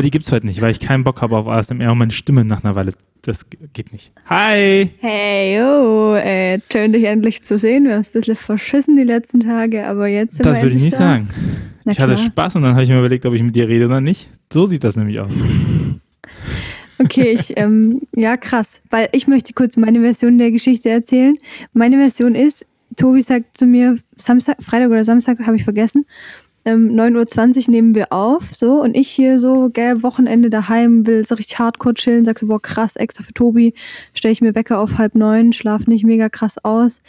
aber die gibt's heute nicht, weil ich keinen Bock habe auf ASMR und meine Stimme nach einer Weile, das geht nicht. Hi! Hey, yo, äh, schön dich endlich zu sehen. Wir haben es ein bisschen verschissen die letzten Tage, aber jetzt sind Das würde ich nicht da. sagen. Na ich hatte klar. Spaß und dann habe ich mir überlegt, ob ich mit dir rede oder nicht. So sieht das nämlich aus. Okay, ich, ähm, ja, krass. Weil ich möchte kurz meine Version der Geschichte erzählen. Meine Version ist, Tobi sagt zu mir, Samstag, Freitag oder Samstag, habe ich vergessen, ähm, 9.20 Uhr nehmen wir auf, so, und ich hier so, gell, Wochenende daheim, will so richtig hardcore chillen, sag so, boah, krass, extra für Tobi, stelle ich mir Wecker auf halb neun, schlaf nicht mega krass aus.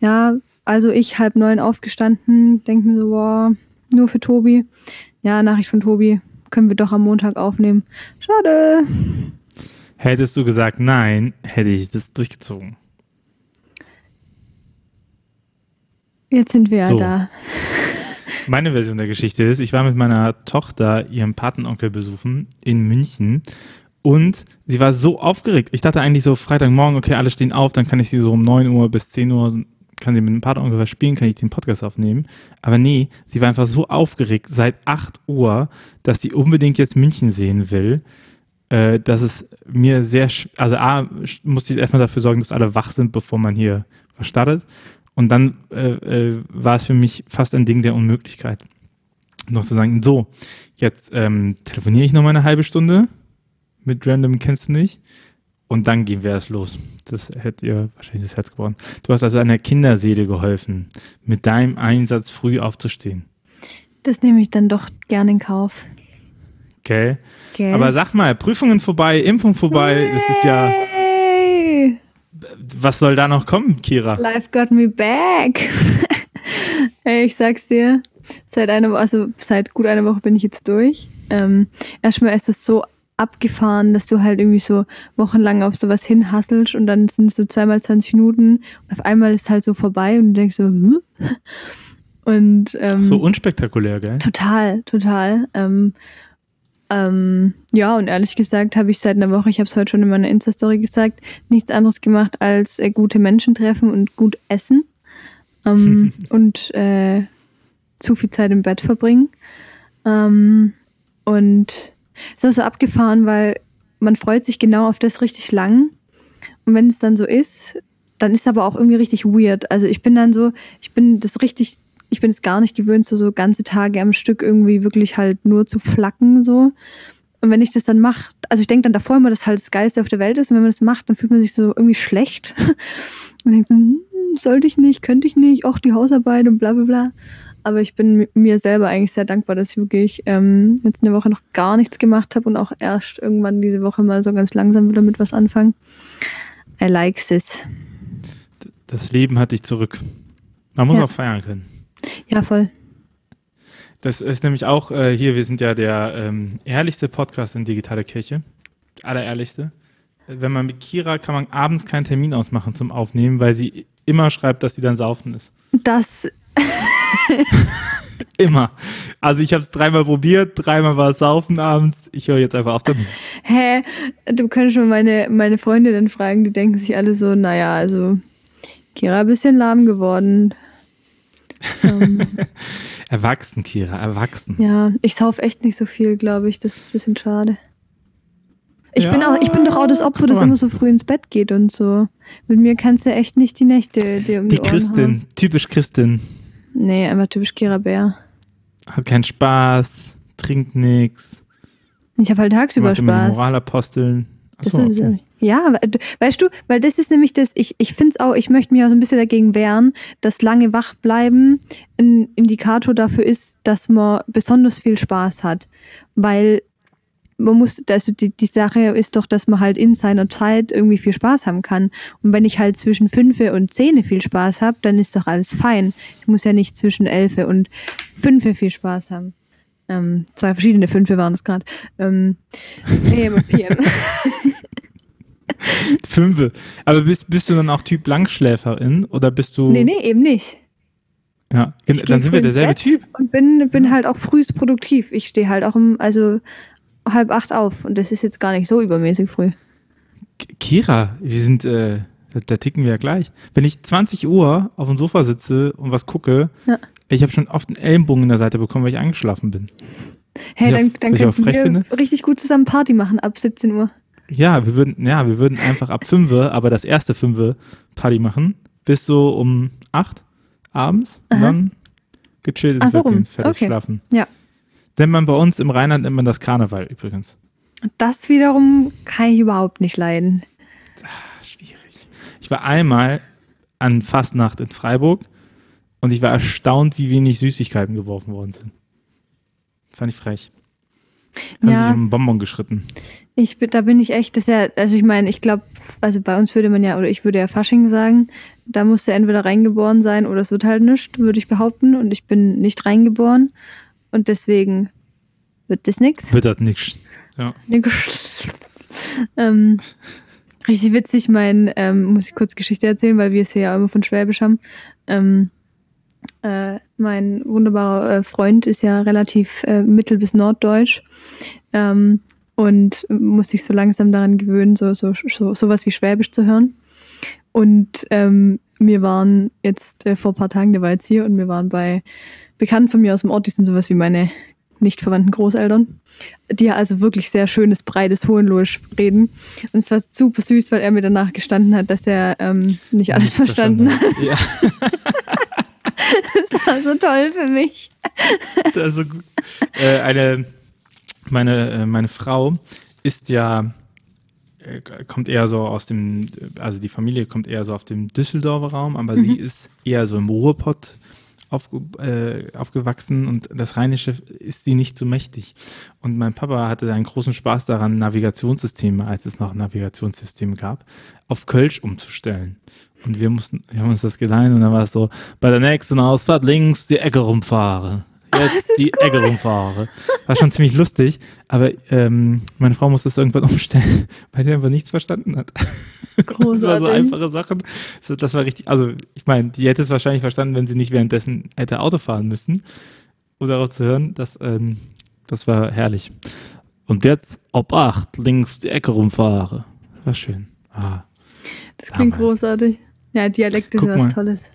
Ja, also ich halb neun aufgestanden, denk mir so, boah, nur für Tobi. Ja, Nachricht von Tobi, können wir doch am Montag aufnehmen. Schade. Hättest du gesagt nein, hätte ich das durchgezogen. Jetzt sind wir ja So. da. Meine Version der Geschichte ist, ich war mit meiner Tochter ihren Patenonkel besuchen in München und sie war so aufgeregt. Ich dachte eigentlich so Freitagmorgen, okay, alle stehen auf, dann kann ich sie so um 9 Uhr bis 10 Uhr, kann sie mit dem Patenonkel was spielen, kann ich den Podcast aufnehmen. Aber nee, sie war einfach so aufgeregt seit 8 Uhr, dass sie unbedingt jetzt München sehen will. Äh, dass es mir sehr, also A, musste ich erstmal dafür sorgen, dass alle wach sind, bevor man hier was startet. Und dann äh, äh, war es für mich fast ein Ding der Unmöglichkeit, noch zu sagen, so, jetzt ähm, telefoniere ich noch mal eine halbe Stunde mit Random kennst du nicht und dann gehen wir erst los. Das hätte ihr wahrscheinlich das Herz gebrochen. Du hast also einer Kinderseele geholfen, mit deinem Einsatz früh aufzustehen. Das nehme ich dann doch gern in Kauf. Okay? Gell? Aber sag mal, Prüfungen vorbei, Impfung vorbei, das ist ja, was soll da noch kommen, Kira? life got me back. Ey, ich sag's dir, seit einer Woche, also seit gut einer Woche bin ich jetzt durch. Ähm, erstmal ist es so abgefahren, dass du halt irgendwie so wochenlang auf sowas hinhasselst und dann sind es so zweimal 20 Minuten und auf einmal ist halt so vorbei und du denkst so, hm? Und ähm, So unspektakulär, gell? Total, total. Ähm, ähm, ja, und ehrlich gesagt habe ich seit einer Woche, ich habe es heute schon in meiner Insta-Story gesagt, nichts anderes gemacht als äh, gute Menschen treffen und gut essen ähm, und äh, zu viel Zeit im Bett verbringen. Ähm, und es ist auch so abgefahren, weil man freut sich genau auf das richtig lang. Und wenn es dann so ist, dann ist es aber auch irgendwie richtig weird. Also ich bin dann so, ich bin das richtig, ich bin es gar nicht gewöhnt, so, so ganze Tage am Stück irgendwie wirklich halt nur zu flacken so. Und wenn ich das dann mache, also ich denke dann davor immer, dass halt das Geilste auf der Welt ist. Und wenn man das macht, dann fühlt man sich so irgendwie schlecht. Und denkt so, hm, sollte ich nicht, könnte ich nicht, auch die Hausarbeit und bla bla bla. Aber ich bin mi- mir selber eigentlich sehr dankbar, dass ich wirklich ähm, jetzt eine Woche noch gar nichts gemacht habe und auch erst irgendwann diese Woche mal so ganz langsam wieder mit was anfangen. I like this. Das Leben hat dich zurück. Man muss Ja. auch feiern können. Ja, voll. Das ist nämlich auch äh, hier, wir sind ja der ähm, ehrlichste Podcast in Digitale Kirche. Allerehrlichste. Wenn man mit Kira kann man abends keinen Termin ausmachen zum Aufnehmen, weil sie immer schreibt, dass sie dann saufen ist. Das, Immer. Also ich habe es dreimal probiert, dreimal war es saufen abends. Ich höre jetzt einfach auf damit. hä, du könntest schon meine, meine Freunde dann fragen, die denken sich alle so, naja, also Kira ein bisschen lahm geworden. Ähm, Erwachsen, Kira, erwachsen. ja, ich sauf echt nicht so viel, glaube ich. Das ist ein bisschen schade. Ich, Ja, bin auch, ich bin doch auch das Opfer, das immer so früh ins Bett geht und so. Mit mir kannst du echt nicht die Nächte dir um die, Die Ohren Christin, hauen. typisch Christin, Nee, einfach typisch Kira Bär. hat keinen Spaß, trinkt nichts, Ich habe halt tagsüber Spaß. Moralaposteln. Das sowieso okay. Ja, weißt du, weil das ist nämlich das, ich, ich finde es auch, ich möchte mich auch so ein bisschen dagegen wehren, dass lange wach bleiben ein Indikator dafür ist, dass man besonders viel Spaß hat. Weil man muss, also die, die Sache ist doch, dass man halt in seiner Zeit irgendwie viel Spaß haben kann. Und wenn ich halt zwischen 5 und 10 viel Spaß habe, dann ist doch alles fein. Ich muss ja nicht zwischen 11 und 5 viel Spaß haben. Ähm, zwei verschiedene Fünfe waren es gerade. Ähm, AM und PM. Fünfe. Aber bist, bist du dann auch Typ Langschläferin oder bist du. Nee, nee, eben nicht. Ja, Ich dann sind wir derselbe Typ. Und bin, bin halt auch frühst produktiv. Ich stehe halt auch im, also halb acht auf und das ist jetzt gar nicht so übermäßig früh. Kira, wir sind, äh, da, da ticken wir ja gleich. Wenn ich 20 Uhr auf dem Sofa sitze und was gucke, Ja. ich habe schon oft einen Ellenbogen in der Seite bekommen, weil ich eingeschlafen bin. Hey, Ja, dann, dann ich auch könnten frech wir finde. richtig gut zusammen Party machen ab 17 Uhr. Ja, wir würden, ja, wir würden einfach ab 5 Uhr, aber das erste 5 Uhr Party machen, bis so um 8 abends und Aha. dann gechillt Ach ins so Bett fertig Okay. schlafen. Ja. Nennt man bei uns im Rheinland nennt man das Karneval übrigens. Das wiederum kann ich überhaupt nicht leiden. Ah, schwierig. Ich war einmal an Fastnacht in Freiburg und ich war erstaunt, wie wenig Süßigkeiten geworfen worden sind. Fand ich frech. Haben Ja. sich um Bonbon geschritten. Ich, bin- da bin ich echt, das ist ja, also ich meine, ich glaube, also bei uns würde man ja, oder ich würde ja Fasching sagen, da musst du entweder reingeboren sein oder es wird halt nichts, würde ich behaupten. Und ich bin nicht reingeboren und deswegen wird das nix. Wird das nix. Ja. ähm, richtig witzig, mein, ähm, muss ich kurz Geschichte erzählen, weil wir es hier ja immer von Schwäbisch haben. Ähm, äh, mein wunderbarer äh, Freund ist ja relativ äh, mittel- bis norddeutsch ähm, und muss sich so langsam daran gewöhnen, so, so, so sowas wie Schwäbisch zu hören. Und ähm, wir waren jetzt äh, vor ein paar Tagen, der war jetzt hier und wir waren bei Bekannten von mir aus dem Ort, die sind sowas wie meine nicht verwandten Großeltern, die ja also wirklich sehr schönes, breites Hohenlohisch reden. Und es war super süß, weil er mir danach gestanden hat, dass er ähm, nicht alles Nichts verstanden hat. Ja, so toll für mich. das ist so gut. Äh, eine, meine, äh, meine Frau ist ja, äh, kommt eher so aus dem, also die Familie kommt eher so auf dem Düsseldorfer Raum, aber sie ist eher so im Ruhrpott aufge, äh, aufgewachsen und das Rheinische ist sie nicht so mächtig. Und mein Papa hatte einen großen Spaß daran, Navigationssysteme, als es noch Navigationssysteme gab, auf Kölsch umzustellen. Und wir mussten, wir haben uns das geleihen und dann war es so, bei der nächsten Ausfahrt links die Ecke rumfahre. Jetzt die Ecke rumfahre. War schon ziemlich lustig, aber ähm, meine Frau musste es irgendwann umstellen, weil sie einfach nichts verstanden hat. Das war so Großartig. einfache Sachen. So, Das war richtig, also ich meine, die hätte es wahrscheinlich verstanden, wenn sie nicht währenddessen hätte Auto fahren müssen, um darauf zu hören. Das, ähm, das war herrlich. Und jetzt ob acht, links die Ecke rumfahre. War schön. Ah. Das klingt Damals. großartig. Ja, Dialekt ist Guck was mal. Tolles.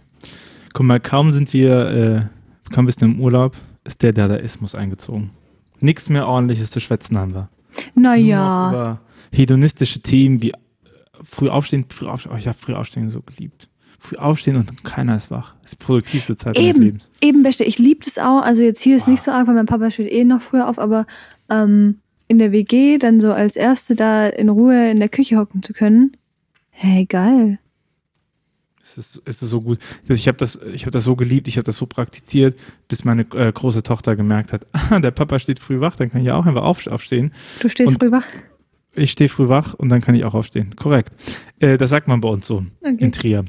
Guck mal, kaum sind wir, äh, kaum bist du im Urlaub, ist der Dadaismus eingezogen. Nichts mehr ordentliches zu schwätzen haben wir. Naja, Über hedonistische Themen wie äh, früh aufstehen, früh aufstehen. Oh, ich habe früh aufstehen so geliebt. Früh aufstehen und keiner ist wach. Das ist die produktivste Zeit meines eben, Lebens. eben beste. Ich liebe das auch. Also jetzt hier ist Wow. nicht so arg, weil mein Papa steht eh noch früher auf, aber ähm, in der WG dann so als Erste da in Ruhe in der Küche hocken zu können. Hey, geil. Es ist, es ist so gut. Ich habe das, ich hab das so geliebt, ich habe das so praktiziert, bis meine äh, große Tochter gemerkt hat, ah, der Papa steht früh wach, dann kann ich auch einfach auf, aufstehen. Du stehst Und- früh wach. Ich stehe früh wach und dann kann ich auch aufstehen. Korrekt. Äh, das sagt man bei uns so Okay. in Trier.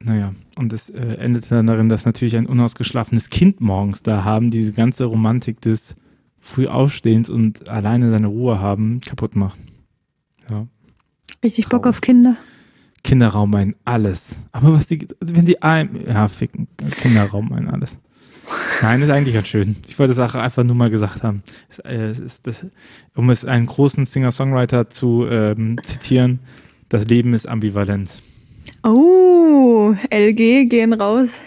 Naja, und es äh, endete dann darin, dass natürlich ein unausgeschlafenes Kind morgens da haben, diese ganze Romantik des Frühaufstehens und alleine seine Ruhe haben, kaputt macht. Ja. Richtig Bock Traurig. auf Kinder. Kinderraum ein alles. Aber was die, wenn die ein, ja, ficken, Kinderraum ein alles. Nein, ist eigentlich ganz schön. Ich wollte auch einfach nur mal gesagt haben. Es, äh, es ist das, um es einen großen Singer-Songwriter zu ähm, zitieren, das Leben ist ambivalent. Oh, LG gehen raus.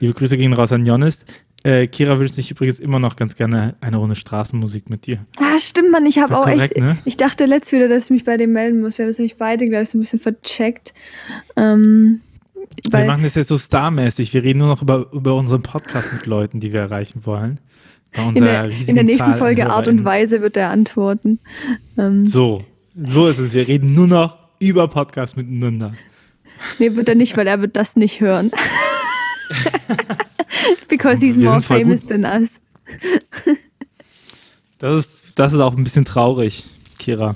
Liebe Grüße gehen raus an Jonas. Äh, Kira wünscht sich übrigens immer noch ganz gerne eine Runde Straßenmusik mit dir. Ah, stimmt, Mann. Ich habe auch korrekt, echt. ne? Ich dachte letzt wieder, dass ich mich bei dem melden muss. Wir haben es nämlich beide, glaube ich, so ein bisschen vercheckt. Ähm, Wir machen das jetzt so starmäßig. Wir reden nur noch über, über unseren Podcast mit Leuten, die wir erreichen wollen. In, der, in der nächsten Zahl Folge Art und. Weise wird er antworten. Ähm, So, so ist es. Wir reden nur noch über Podcast miteinander. Nee, wird er nicht, weil er wird das nicht hören. Because he's more famous than us. Das ist, das ist auch ein bisschen traurig, Kira.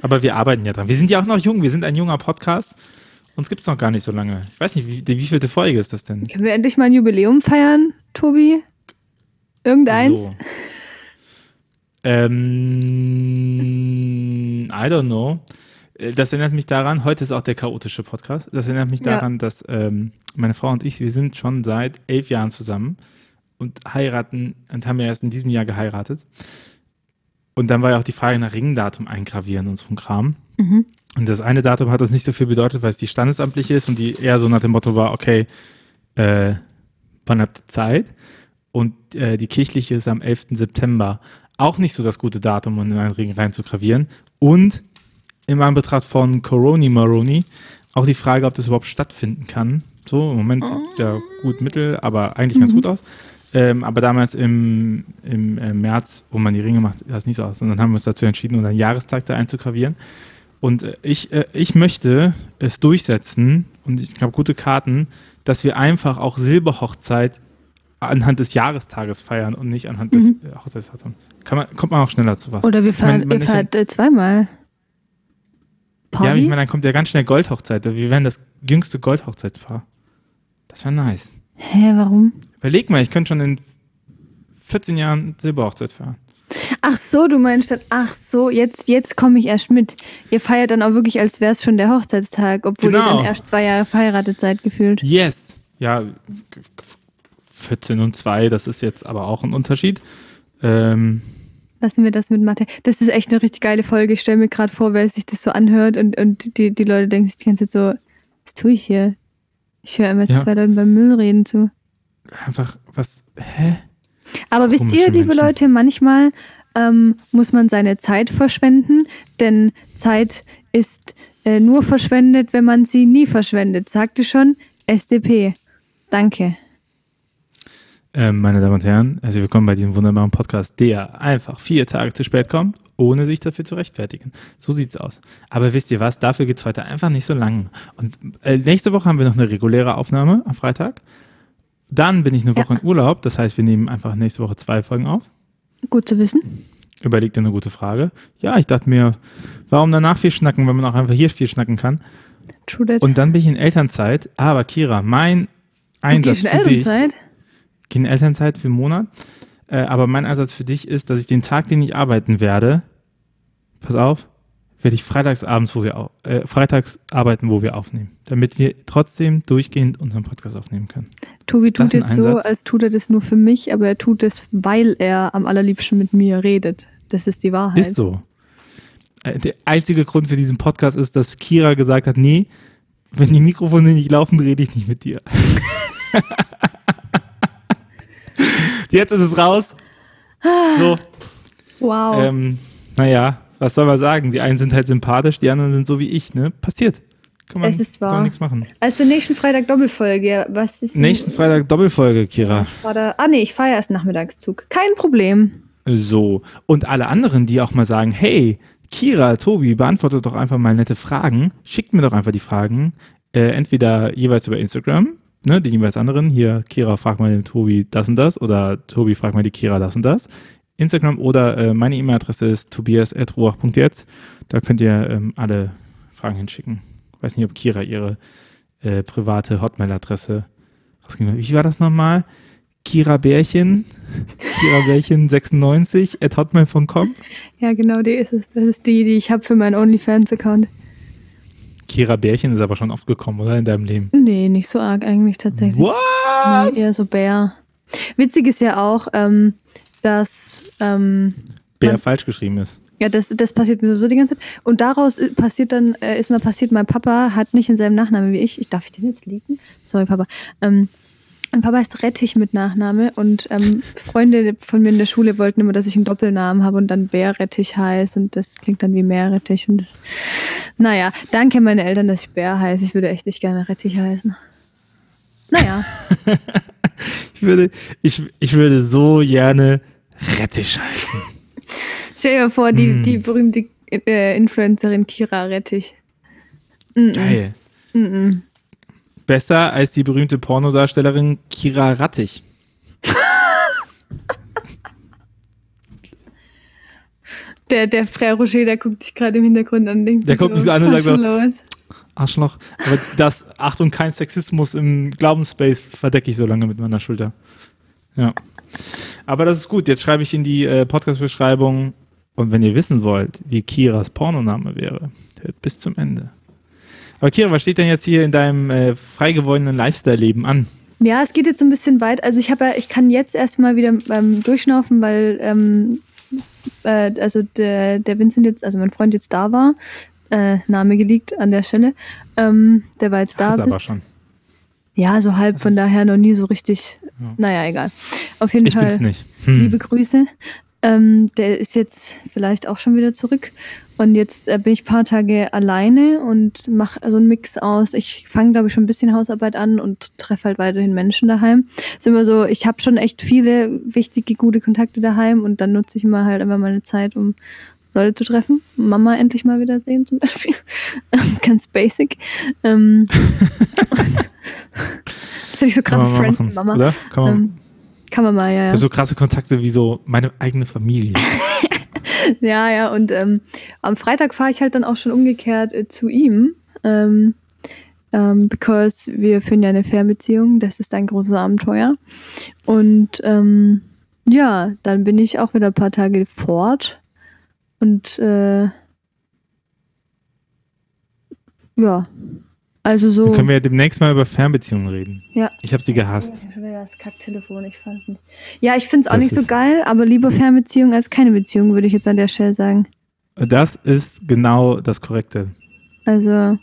Aber wir arbeiten ja dran. Wir sind ja auch noch jung. Wir sind ein junger Podcast. Uns gibt es noch gar nicht so lange. Ich weiß nicht, wie, die wievielte Folge ist das denn? Können wir endlich mal ein Jubiläum feiern, Tobi? Irgendeins? So. Ähm, I don't know. Äh, Das erinnert mich daran, heute ist auch der chaotische Podcast. Das erinnert mich Ja. daran, dass ähm, meine Frau und ich, wir sind schon seit elf Jahren zusammen und heiraten und haben ja erst in diesem Jahr geheiratet. Und dann war ja auch die Frage nach Ringdatum eingravieren und so ein Kram. Mhm. Und das eine Datum hat das nicht so viel bedeutet, weil es die standesamtliche ist und die eher so nach dem Motto war, okay, äh, wann habt ihr Zeit? Und äh, die kirchliche ist am 11. September. Auch nicht so das gute Datum, um in einen Ring reinzugravieren. Und im Anbetracht von Coroni Maroni auch die Frage, ob das überhaupt stattfinden kann. So, im Moment sieht es ja gut mittel, aber eigentlich ganz gut aus. Ähm, aber damals im, im äh, März, wo man die Ringe macht, sah es nicht so aus. Und dann haben wir uns dazu entschieden, unseren Jahrestag da einzugravieren. Und äh, ich, äh, ich möchte es durchsetzen, und ich habe gute Karten, dass wir einfach auch Silberhochzeit anhand des Jahrestages feiern und nicht anhand des Mhm. äh, Hochzeitsdatums. Kann man, kommt man auch schneller zu was. Oder wir Ich meine, fahren, man ihr ja- fahrt zweimal. Ja, Party? ich meine, dann kommt ja ganz schnell Goldhochzeit. Wir wären das jüngste Goldhochzeitspaar. Das wäre nice. Hä, warum? Überleg mal, ich könnte schon in 14 Jahren Silberhochzeit feiern. Ach so, du meinst dann, ach so, jetzt, jetzt komme ich erst mit. Ihr feiert dann auch wirklich, als wäre es schon der Hochzeitstag, obwohl ihr Genau. dann erst zwei Jahre verheiratet seid, gefühlt. Yes. Ja, g- g- 14 und 2, das ist jetzt aber auch ein Unterschied. Ähm, Lassen wir das mit Mathe. Das ist echt eine richtig geile Folge. Ich stelle mir gerade vor, wer sich das so anhört und, und die, die Leute denken sich die ganze Zeit so, was tue ich hier? Ich höre immer Ja. zwei Leuten beim Müll reden zu. einfach, was, hä? Aber wisst Komische ihr, liebe Menschen. Leute, manchmal ähm, muss man seine Zeit verschwenden, denn Zeit ist äh, nur verschwendet, wenn man sie nie verschwendet. Sagte schon SDP. Danke. Ähm, meine Damen und Herren, herzlich willkommen bei diesem wunderbaren Podcast, der einfach vier Tage zu spät kommt, ohne sich dafür zu rechtfertigen. So sieht's aus. Aber wisst ihr was? Dafür geht's heute einfach nicht so lang. Und äh, nächste Woche haben wir noch eine reguläre Aufnahme am Freitag. Dann bin ich eine Woche Ja. in Urlaub. Das heißt, wir nehmen einfach nächste Woche zwei Folgen auf. Gut zu wissen. Überlegt dir eine gute Frage. Ja, ich dachte mir, warum danach viel schnacken, wenn man auch einfach hier viel schnacken kann? True that. Und dann bin ich in Elternzeit. Aber Kira, mein du Einsatz gehst in für dich. Elternzeit? gehe in Elternzeit für einen Monat. Äh, aber mein Einsatz für dich ist, dass ich den Tag, den ich arbeiten werde, pass auf, werde ich freitags abends, wo wir äh, freitags arbeiten, wo wir aufnehmen, damit wir trotzdem durchgehend unseren Podcast aufnehmen können. Tobi Ist das tut jetzt so, als tut er das nur für mich, aber er tut es, weil er am allerliebsten mit mir redet. Das ist die Wahrheit. Ist so. Äh, der einzige Grund für diesen Podcast ist, dass Kira gesagt hat, nee, wenn die Mikrofone nicht laufen, rede ich nicht mit dir. Jetzt ist es raus. So, Wow. Ähm, naja, was soll man sagen? Die einen sind halt sympathisch, die anderen sind so wie ich, ne? Passiert. Kann man, Es ist kann wahr. man nichts machen. also nächsten Freitag Doppelfolge. Ja, Was ist Nächsten Freitag Doppelfolge, Kira. Da, ah nee, ich fahre erst Nachmittagszug. Kein Problem. So. Und alle anderen, die auch mal sagen, hey, Kira, Tobi, beantwortet doch einfach mal nette Fragen. Schickt mir doch einfach die Fragen. Äh, entweder jeweils über Instagram, ne, den jeweils anderen. Hier, Kira, frag mal den Tobi das und das. Oder Tobi, frag mal die Kira das und das. Instagram oder äh, meine E-Mail-Adresse ist tobias.ruach.jetzt. Da könnt ihr ähm, alle Fragen hinschicken. Ich weiß nicht, ob Kira ihre äh, private Hotmail-Adresse rausgegeben hat. Wie war das nochmal? Kira Bärchen, Kira Bärchen 96 at hotmail.com. Ja, genau, die ist es. Das ist die, die ich habe für meinen OnlyFans-Account. Kira Bärchen ist aber schon oft gekommen, oder? In deinem Leben. Nee, nicht so arg eigentlich tatsächlich. What? Nee, eher so Bär. Witzig ist ja auch, ähm, dass ähm, Bär Man- falsch geschrieben ist. Ja, das, das passiert mir so die ganze Zeit. Und daraus passiert dann, äh, ist mal passiert, mein Papa hat nicht denselben Nachnamen wie ich. Ich darf ich den jetzt liegen? Sorry, Papa. Ähm, mein Papa ist Rettich mit Nachname und ähm, Freunde von mir in der Schule wollten immer, dass ich einen Doppelnamen habe und dann Bärrettich heiße und das klingt dann wie Meerrettich und das. Naja, danke meine Eltern, dass ich Bär heiße. Ich würde echt nicht gerne Rettich heißen. Naja, Ich würde, ich, ich würde so gerne Rettich heißen. stell dir vor, die, Mm. die berühmte äh, Influencerin Kira Rettich. Mm -mm. Geil. -mm. Besser als die berühmte Pornodarstellerin Kira Rattig. Der, der Frère Roger, der guckt dich gerade im Hintergrund an. Denkt Der guckt mich so an und sagt los? Arschloch. Aber das, Achtung, kein Sexismus im Glaubensspace verdecke ich so lange mit meiner Schulter. Ja. Aber das ist gut. Jetzt schreibe ich in die äh, Podcast-Beschreibung. Und wenn ihr wissen wollt, wie Kiras Pornoname wäre, hört bis zum Ende. Aber Kira, was steht denn jetzt hier in deinem äh, frei gewordenen Lifestyle-Leben an? Ja, es geht jetzt so ein bisschen weit. Also ich habe ja, ich kann jetzt erstmal wieder ähm, durchschnaufen, weil ähm, äh, also der, der Vincent jetzt, also mein Freund jetzt da war, äh, Name geleakt an der Stelle, ähm, der war jetzt da. Hast aber schon. Ja, so halb, von daher noch nie so richtig. Ja. Naja, egal. Auf jeden Ich Fall bin's nicht. Hm. liebe Grüße. Ähm, der ist jetzt vielleicht auch schon wieder zurück. Und jetzt äh, bin ich ein paar Tage alleine und mache so einen Mix aus. Ich fange, glaube ich, schon ein bisschen Hausarbeit an und treffe halt weiterhin Menschen daheim. Ist immer so, ich habe schon echt viele wichtige, gute Kontakte daheim und dann nutze ich immer halt immer meine Zeit, um Leute zu treffen. Mama endlich mal wieder sehen zum Beispiel. Ganz basic. Ähm, das hätte ich so krasse Friends, machen, Mama. Oder? Kann man, Ähm, kann man mal, ja. ja. So krasse Kontakte wie so meine eigene Familie. Ja, ja, und ähm, am Freitag fahre ich halt dann auch schon umgekehrt äh, zu ihm. Ähm, ähm, because wir führen ja eine Fernbeziehung, das ist ein großes Abenteuer. Und ähm, ja, dann bin ich auch wieder ein paar Tage fort. Und äh, ja, also so. Dann können wir ja demnächst mal über Fernbeziehungen reden. Ja. Ich habe sie gehasst. Ich hab schon wieder das Kacktelefon, ich fass nicht. Ja, ich finde es auch Das nicht so geil, aber lieber Fernbeziehung als keine Beziehung, würde ich jetzt an der Stelle sagen. Das ist genau das Korrekte. Also,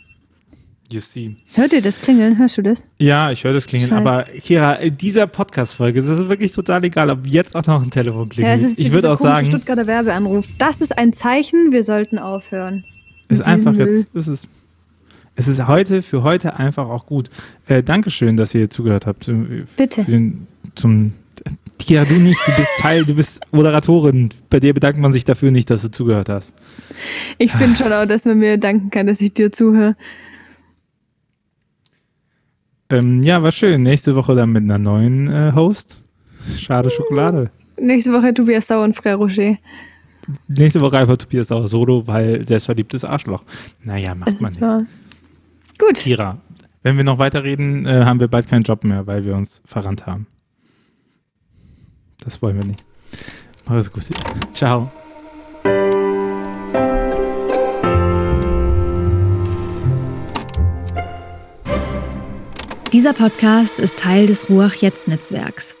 You see. hört ihr das klingeln? Hörst du das? Ja, ich höre das klingeln, Scheiße. aber Kira, in dieser Podcast-Folge ist es wirklich total egal, ob jetzt auch noch ein Telefon klingelt. Ja, es ist ich würde auch sagen, Stuttgarter Werbeanruf. Das ist ein Zeichen, wir sollten aufhören. es ist einfach Müll. jetzt, es ist, es ist heute, für heute einfach auch gut. Äh, Dankeschön, dass ihr zugehört habt. äh, Bitte. Den, zum, Kira, du nicht, du bist Teil, du bist Moderatorin. Bei dir bedankt man sich dafür nicht, dass du zugehört hast. Ich finde schon auch, dass man mir danken kann, dass ich dir zuhöre. Ähm, ja, war schön. Nächste Woche dann mit einer neuen äh, Host. Schade Schokolade. Nächste Woche Tobias Sauer und Frère Rocher. Nächste Woche einfach Tobias auch solo, weil selbstverliebtes Arschloch. Naja, macht Es man nichts. Gut. Kira, wenn wir noch weiterreden, äh, haben wir bald keinen Job mehr, weil wir uns verrannt haben. Das wollen wir nicht. Mach es gut. Ciao. Dieser Podcast ist Teil des Ruach Jetzt Netzwerks.